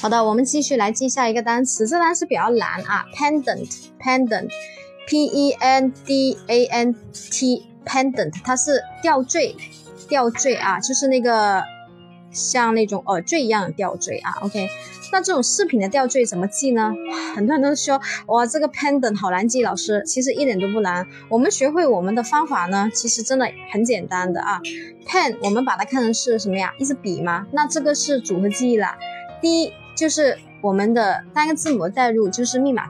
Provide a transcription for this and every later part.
好的，我们继续来记下一个单词，这单词比较难啊，pendant，pendant，p e n d a n t，pendant，它是吊坠，吊坠啊，就是那个像那种耳坠一样的吊坠啊，OK。那这种饰品的吊坠怎么记呢？很多人都说哇，这个 pendant 好难记，老师其实一点都不难。我们学会我们的方法呢，其实真的很简单的啊。pen 我们把它看成是什么呀？一支笔吗？那这个是组合记忆啦。D 就是我们的单个字母代入，就是密码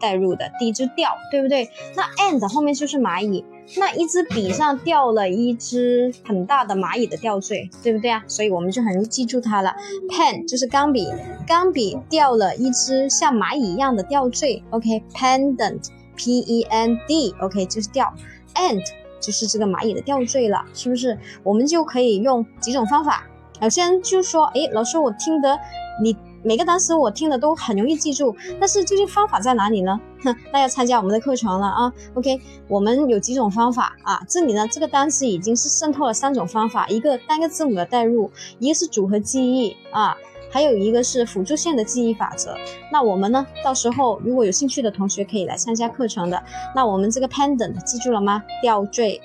代入的。D 就吊，对不对？那 and 后面就是蚂蚁。那一支笔上掉了一只很大的蚂蚁的吊坠，对不对啊？所以我们就很容易记住它了。pen 就是钢笔，钢笔掉了一只像蚂蚁一样的吊坠。OK，pendant，p e n d，OK 就是吊，and 就是这个蚂蚁的吊坠了，是不是？我们就可以用几种方法。有些人就说，诶，老师，我听得你。每个单词我听了都很容易记住，但是究竟方法在哪里呢？哼，那要参加我们的课程了啊。OK，我们有几种方法啊？这里呢，这个单词已经是渗透了三种方法：一个单个字母的代入，一个是组合记忆啊，还有一个是辅助线的记忆法则。那我们呢，到时候如果有兴趣的同学可以来参加课程的。那我们这个 pendant 记住了吗？吊坠。